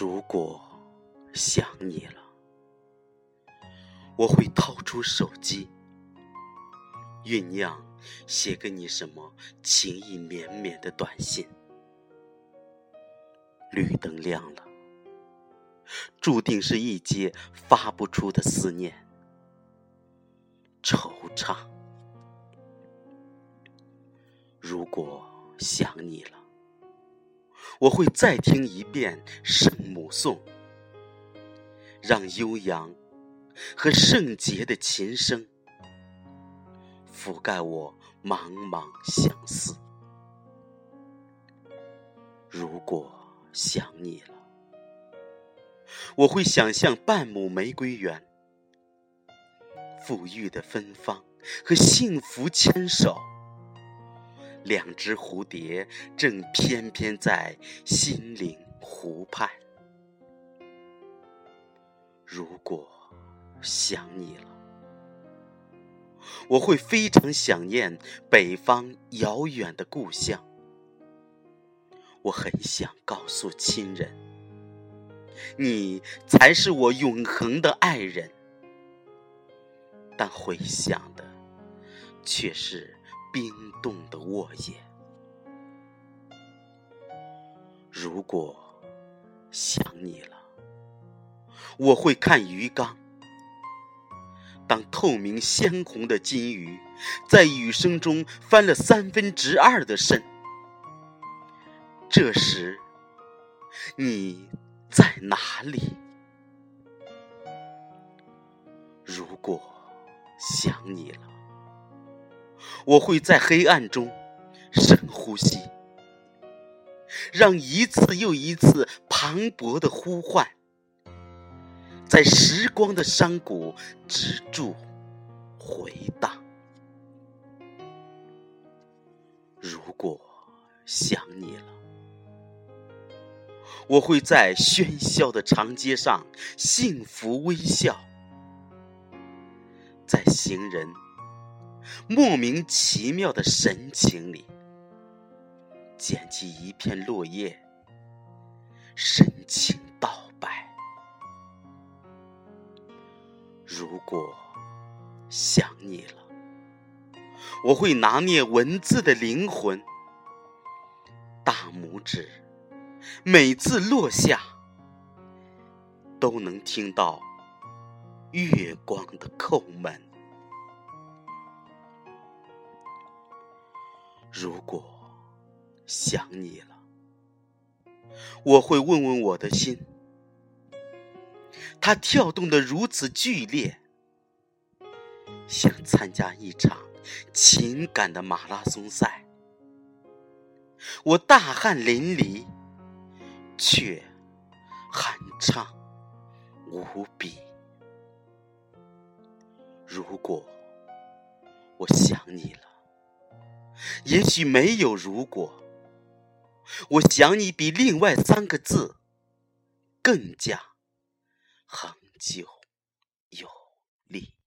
如果想你了，我会掏出手机，酝酿写给你什么情意绵绵的短信。绿灯亮了，注定是一街发不出的思念、惆怅。如果想你了。我会再听一遍《圣母颂》，让悠扬和圣洁的琴声覆盖我茫茫相思。如果想你了，我会想象半亩玫瑰园，馥郁的芬芳和幸福牵手。两只蝴蝶正翩翩在心灵湖畔。如果想你了，我会非常想念北方遥远的故乡。我很想告诉亲人，你才是我永恒的爱人。但回想的却是。冰冻的沃野。如果想你了，我会看鱼缸。当透明鲜红的金鱼在雨声中翻了三分之二的身，这时你在哪里？如果想你了。我会在黑暗中深呼吸，让一次又一次磅礴的呼唤，在时光的山谷止住回荡。如果想你了，我会在喧嚣的长街上幸福微笑，在行人。莫名其妙的神情里，捡起一片落叶，深情道白。如果想你了，我会拿捏文字的灵魂，大拇指每次落下，都能听到月光的叩门。如果想你了，我会问问我的心，它跳动的如此剧烈，像参加一场情感的马拉松赛。我大汗淋漓，却酣畅无比。如果我想你了。也许没有如果。我想你比另外三个字更加恒久有力。